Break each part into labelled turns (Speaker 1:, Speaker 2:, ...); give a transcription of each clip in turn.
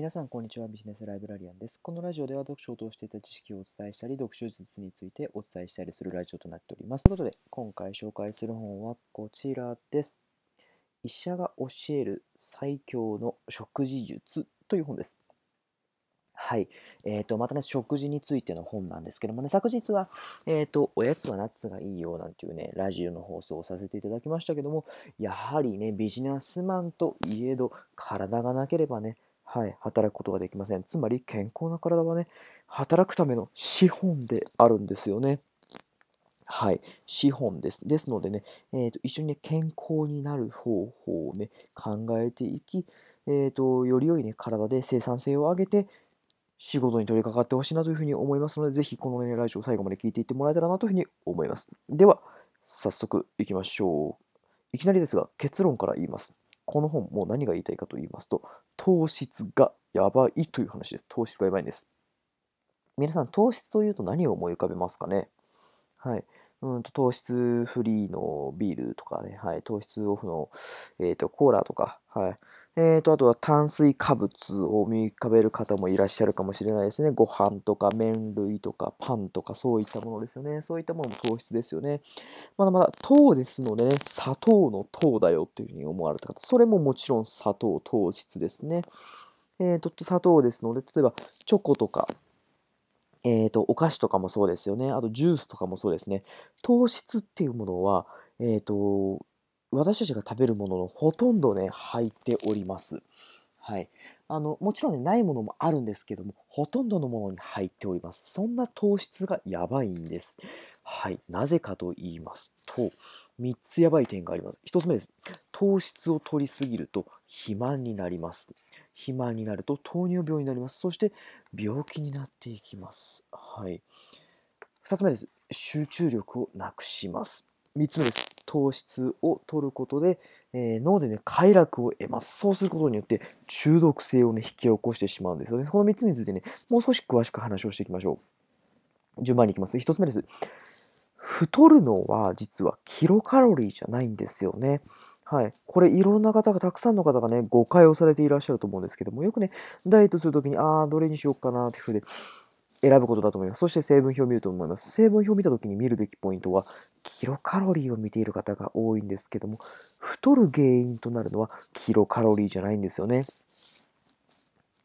Speaker 1: 皆さん、こんにちは。ビジネスライブラリアンです。このラジオでは読書を通していた知識をお伝えしたり、読書術についてお伝えしたりするラジオとなっております。ということで、今回紹介する本はこちらです。医者が教える最強の食事術という本です。はい。えっ、ー、と、またね、食事についての本なんですけどもね、昨日は、えっ、ー、と、おやつはナッツがいいよなんていうね、ラジオの放送をさせていただきましたけども、やはりね、ビジネスマンといえど、体がなければね、はい、働くことができません。つまり、健康な体はね、働くための資本であるんですよね。はい、資本です。ですのでね、えーと、一緒に、ね、健康になる方法をね、考えていき、えーと、より良い、ね、体で生産性を上げて、仕事に取り掛かってほしいなというふうに思いますので、ぜひこのね、ラジオを最後まで聞いていってもらえたらなというふうに思います。では、早速いきましょう。いきなりですが、結論から言います。この本、もう何が言いたいかと言いますと、糖質がやばいという話です。糖質がやばいんです。皆さん、糖質というと何を思い浮かべますかね？はい。うんと糖質フリーのビールとかね、はい、糖質オフの、えーと、コーラとか、はいえーと、あとは炭水化物を見浮かべる方もいらっしゃるかもしれないですね。ご飯とか麺類とかパンとかそういったものですよね。そういったものも糖質ですよね。まだまだ糖ですのでね、砂糖の糖だよっていうふうに思われた方、それももちろん砂糖、糖質ですね。えーと砂糖ですので、例えばチョコとか、えーと、お菓子とかもそうですよね。あとジュースとかもそうですね。糖質っていうものは、えーと、私たちが食べるもののほとんどね、入っております。はい。あの、もちろんね、ないものもあるんですけども、ほとんどのものに入っております。そんな糖質がやばいんです。はい。なぜかと言いますと、3つやばい点があります。1つ目です。糖質を取りすぎると肥満になります。肥満になると糖尿病になります。そして病気になっていきます。はい。2つ目です。集中力をなくします。3つ目です。糖質を取ることで、えー、脳でね、快楽を得ます。そうすることによって中毒性をね、引き起こしてしまうんですよね。この3つについてね、もう少し詳しく話をしていきましょう。順番にいきます。1つ目です。太るのは実はキロカロリーじゃないんですよね。はい。これいろんな方が、たくさんの方がね、誤解をされていらっしゃると思うんですけども、よくね、ダイエットするときに、ああ、どれにしようかなっていうふうで選ぶことだと思います。そして成分表を見ると思います。成分表を見たときに見るべきポイントは、キロカロリーを見ている方が多いんですけども、太る原因となるのはキロカロリーじゃないんですよね。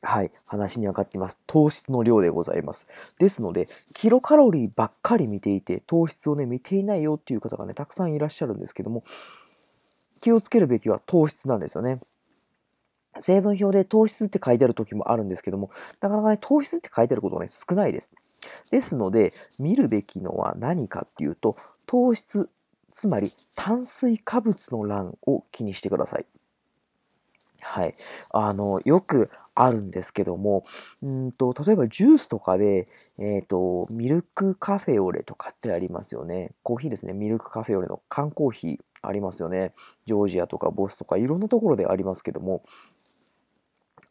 Speaker 1: はい、話に上がっています。糖質の量でございます。ですので、キロカロリーばっかり見ていて、糖質をね、見ていないよっていう方がね、たくさんいらっしゃるんですけども、気をつけるべきは糖質なんですよね。成分表で糖質って書いてある時もあるんですけども、なかなかね、糖質って書いてあることがね、少ないです。ですので、見るべきのは何かっていうと、糖質、つまり炭水化物の欄を気にしてください。はい。あの、よくあるんですけども、うんと、例えばジュースとかで、えっ、ー、と、ミルクカフェオレとかってありますよね。コーヒーですね。ミルクカフェオレの缶コーヒーありますよね。ジョージアとかボスとかいろんなところでありますけども、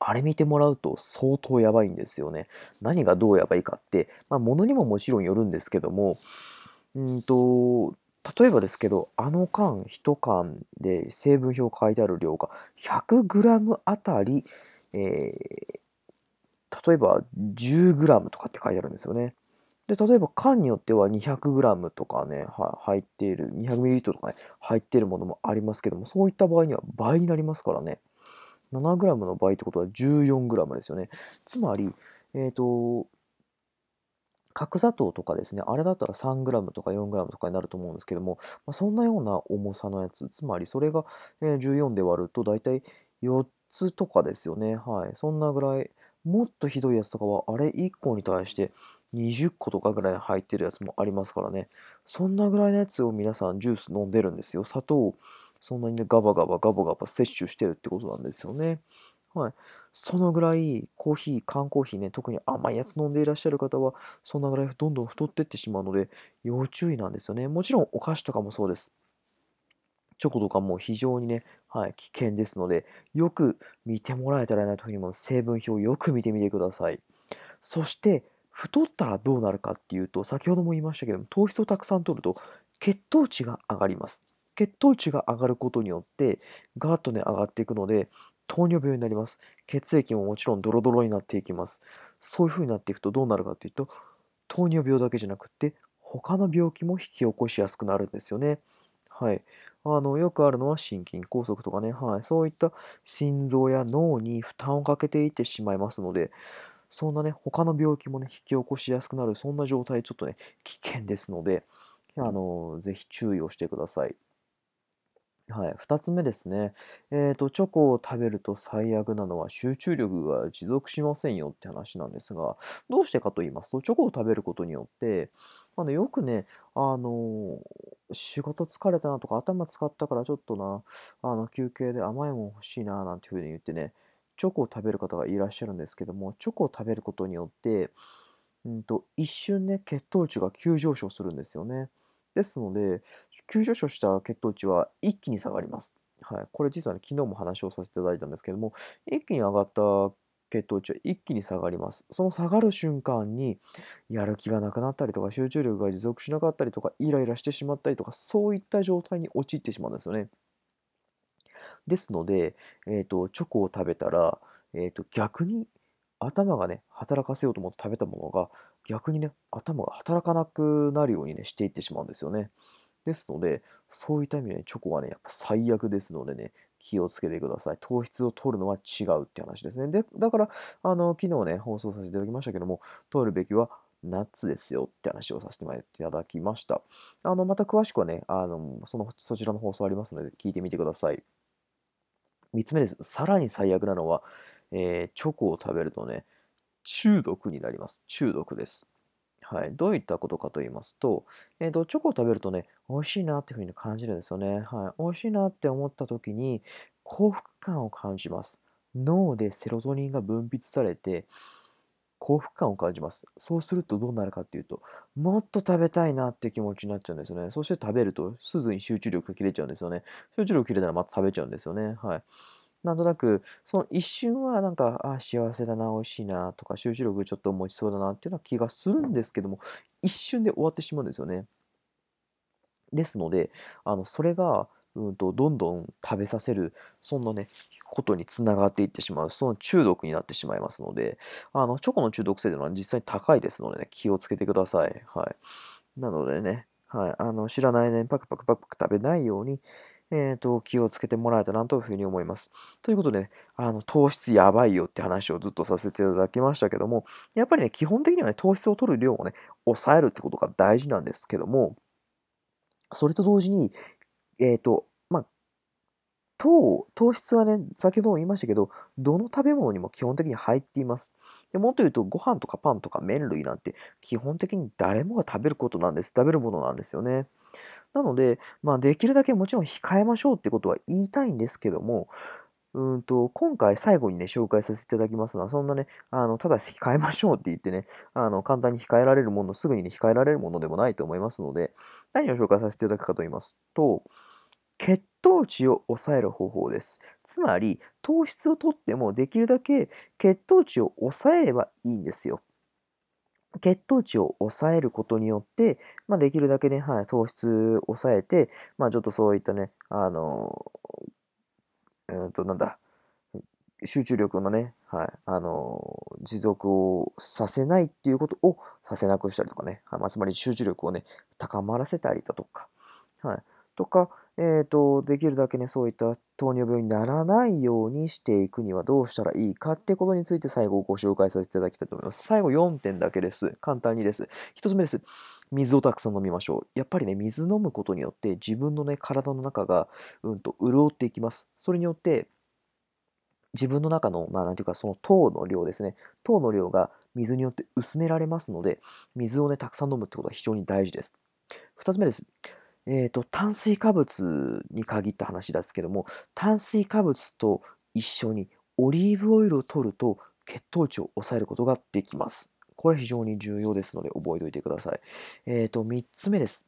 Speaker 1: あれ見てもらうと相当やばいんですよね。何がどうやばいかって、まあ、物にももちろんよるんですけども、うんと、例えばですけど、あの缶、1缶で成分表書いてある量が 100g あたり、えー、例えば 10g とかって書いてあるんですよね。で、例えば缶によっては 200g とかね、は入っている、200ml とかね、入っているものもありますけども、そういった場合には倍になりますからね。7g の倍ってことは 14g ですよね。つまり、えっ、ー、と、角砂糖とかですね、あれだったら 3g とか 4g とかになると思うんですけども、まあ、そんなような重さのやつ、つまりそれが14で割ると大体4つとかですよね。はい。そんなぐらい、もっとひどいやつとかは、あれ1個に対して20個とかぐらい入ってるやつもありますからね。そんなぐらいのやつを皆さんジュース飲んでるんですよ。砂糖、そんなにね、ガバガバガバガバ摂取してるってことなんですよね。はい。そのぐらいコーヒー、缶コーヒーね、特に甘いやつ飲んでいらっしゃる方は、そんなぐらいどんどん太っていってしまうので、要注意なんですよね。もちろんお菓子とかもそうです。チョコとかも非常にね、はい、危険ですので、よく見てもらえたらいなというふうにも成分表をよく見てみてください。そして、太ったらどうなるかっていうと、先ほども言いましたけども、糖質をたくさん取ると血糖値が上がります。血糖値が上がることによって、ガーッとね、上がっていくので、糖尿病になります。血液ももちろんドロドロになっていきます。そういう風になっていくとどうなるかというと、糖尿病だけじゃなくて、他の病気も引き起こしやすくなるんですよね。はい。あの、よくあるのは心筋梗塞とかね、はい。そういった心臓や脳に負担をかけていってしまいますので、そんなね、他の病気もね、引き起こしやすくなる、そんな状態、ちょっとね、危険ですので、あの、ぜひ注意をしてください。はい、2つ目ですね。えっと、チョコを食べると最悪なのは集中力が持続しませんよって話なんですが、どうしてかと言いますと、チョコを食べることによって、あの、よくね、あの、仕事疲れたなとか、頭使ったからちょっとな、あの、休憩で甘いもん欲しいな、なんていうふうに言ってね、チョコを食べる方がいらっしゃるんですけども、チョコを食べることによって、うんと、一瞬ね、血糖値が急上昇するんですよね。ですので、急上昇した血糖値は一気に下がります。はい、これ実はね、昨日も話をさせていただいたんですけども、一気に上がった血糖値は一気に下がります。その下がる瞬間に、やる気がなくなったりとか、集中力が持続しなかったりとか、イライラしてしまったりとか、そういった状態に陥ってしまうんですよね。ですので、えーと、チョコを食べたら、えーと逆に頭がね、働かせようと思って食べたものが、逆にね、頭が働かなくなるようにね、していってしまうんですよね。ですので、そういった意味で、ね、チョコはね、やっぱ最悪ですのでね、気をつけてください。糖質を取るのは違うって話ですね。で、だから、あの、昨日ね、放送させていただきましたけども、取るべきはナッツですよって話をさせていただきました。あの、また詳しくはね、あの、その、そちらの放送ありますので、聞いてみてください。3つ目です。さらに最悪なのは、えー、チョコを食べるとね、中毒になります。中毒です。はい、どういったことかと言いますと、えーと、チョコを食べるとね、美味しいなっていうふうに感じるんですよね。はい、美味しいなって思った時に幸福感を感じます。脳でセロトニンが分泌されて幸福感を感じます。そうするとどうなるかっていうと、もっと食べたいなって気持ちになっちゃうんですよね。そして食べるとすぐに集中力が切れちゃうんですよね。集中力切れたらまた食べちゃうんですよね。はい。なんとなく、その一瞬はなんか、あ、幸せだな、美味しいなとか、集中力ちょっと持ちそうだなっていうような気がするんですけども、一瞬で終わってしまうんですよね。ですので、あの、それが、うんと、どんどん食べさせる、そんなね、ことにつながっていってしまう、その中毒になってしまいますので、あの、チョコの中毒性というのは実際に高いですのでね、気をつけてください。はい。なのでね、はい、あの、知らない間にパクパクパクパク食べないように、えーと、気をつけてもらえたなというふうに思います。ということで、ね、あの糖質やばいよって話をずっとさせていただきましたけども、やっぱりね、基本的にはね、糖質を取る量をね、抑えるってことが大事なんですけども、それと同時に、えっ、ー、と、まあ、糖、糖質はね、先ほども言いましたけど、どの食べ物にも基本的に入っています。でもっと言うと、ご飯とかパンとか麺類なんて、基本的に誰もが食べることなんです。食べるものなんですよね。なので、まあ、できるだけもちろん控えましょうってことは言いたいんですけども、うんと、今回最後にね、紹介させていただきますのは、そんなね、あの、ただ控えましょうって言ってね、あの、簡単に控えられるもの、すぐにね、控えられるものでもないと思いますので、何を紹介させていただくかと言いますと、血糖値を抑える方法です。つまり、糖質をとってもできるだけ血糖値を抑えればいいんですよ。血糖値を抑えることによって、まあ、できるだけね、はい、糖質を抑えて、まあ、ちょっとそういったね、あの、うんと、なんだ、集中力のね、はい、あの、持続をさせないっていうことをさせなくしたりとかね、はいまあ、つまり集中力をね、高まらせたりだとか、はい、とか、えーと、できるだけね、そういった糖尿病にならないようにしていくにはどうしたらいいかってことについて最後ご紹介させていただきたいと思います。最後4点だけです。簡単にです。1つ目です。水をたくさん飲みましょう。やっぱりね、水飲むことによって自分のね、体の中が、うんと、潤っていきます。それによって、自分の中の、まあ、なんていうか、その糖の量ですね。糖の量が水によって薄められますので、水をね、たくさん飲むってことは非常に大事です。2つ目です。えっ、ー、と、炭水化物に限った話ですけども、炭水化物と一緒にオリーブオイルを取ると血糖値を抑えることができます。これ非常に重要ですので覚えておいてください。えっ、ー、と、3つ目です。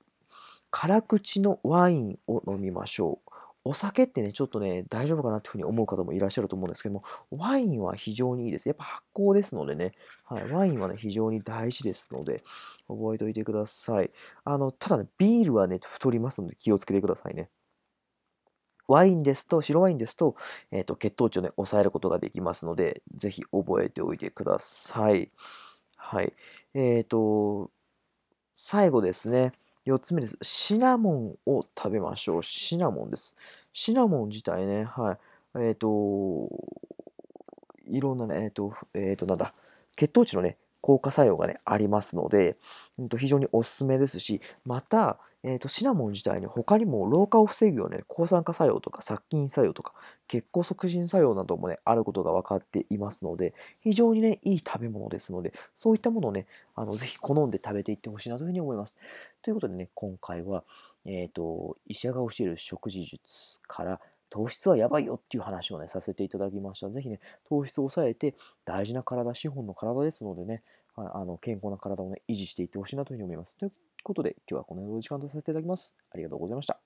Speaker 1: 辛口のワインを飲みましょう。お酒ってね、ちょっとね、大丈夫かなっていうふうに思う方もいらっしゃると思うんですけども、ワインは非常にいいです。やっぱ発酵ですのでね、はい、ワインはね、非常に大事ですので、覚えておいてください。あの、ただね、ビールはね、太りますので気をつけてくださいね。ワインですと、白ワインですと、えっ、と、血糖値をね、抑えることができますので、ぜひ覚えておいてください。はい。えっ、と、最後ですね。4つ目です。シナモンを食べましょう。シナモンです。シナモン自体ね、はい。えっ、と、いろんなね、えっ、と、えっ、と、なんだ、血糖値のね、効果作用がね、ありますので、うんと非常におすすめですし、また、えーと、シナモン自体に他にも老化を防ぐような、ね、抗酸化作用とか殺菌作用とか血行促進作用などもね、あることが分かっていますので、非常にね、いい食べ物ですので、そういったものをね、あのぜひ好んで食べていってほしいなというふうに思います。ということでね、今回は、えっ、と、医者が教える食事術から糖質はやばいよっていう話をね、させていただきました。ぜひね、糖質を抑えて大事な体、資本の体ですのでね、あの健康な体をね、維持していってほしいなというふうに思います。ということで、今日はこのような時間とさせていただきます。ありがとうございました。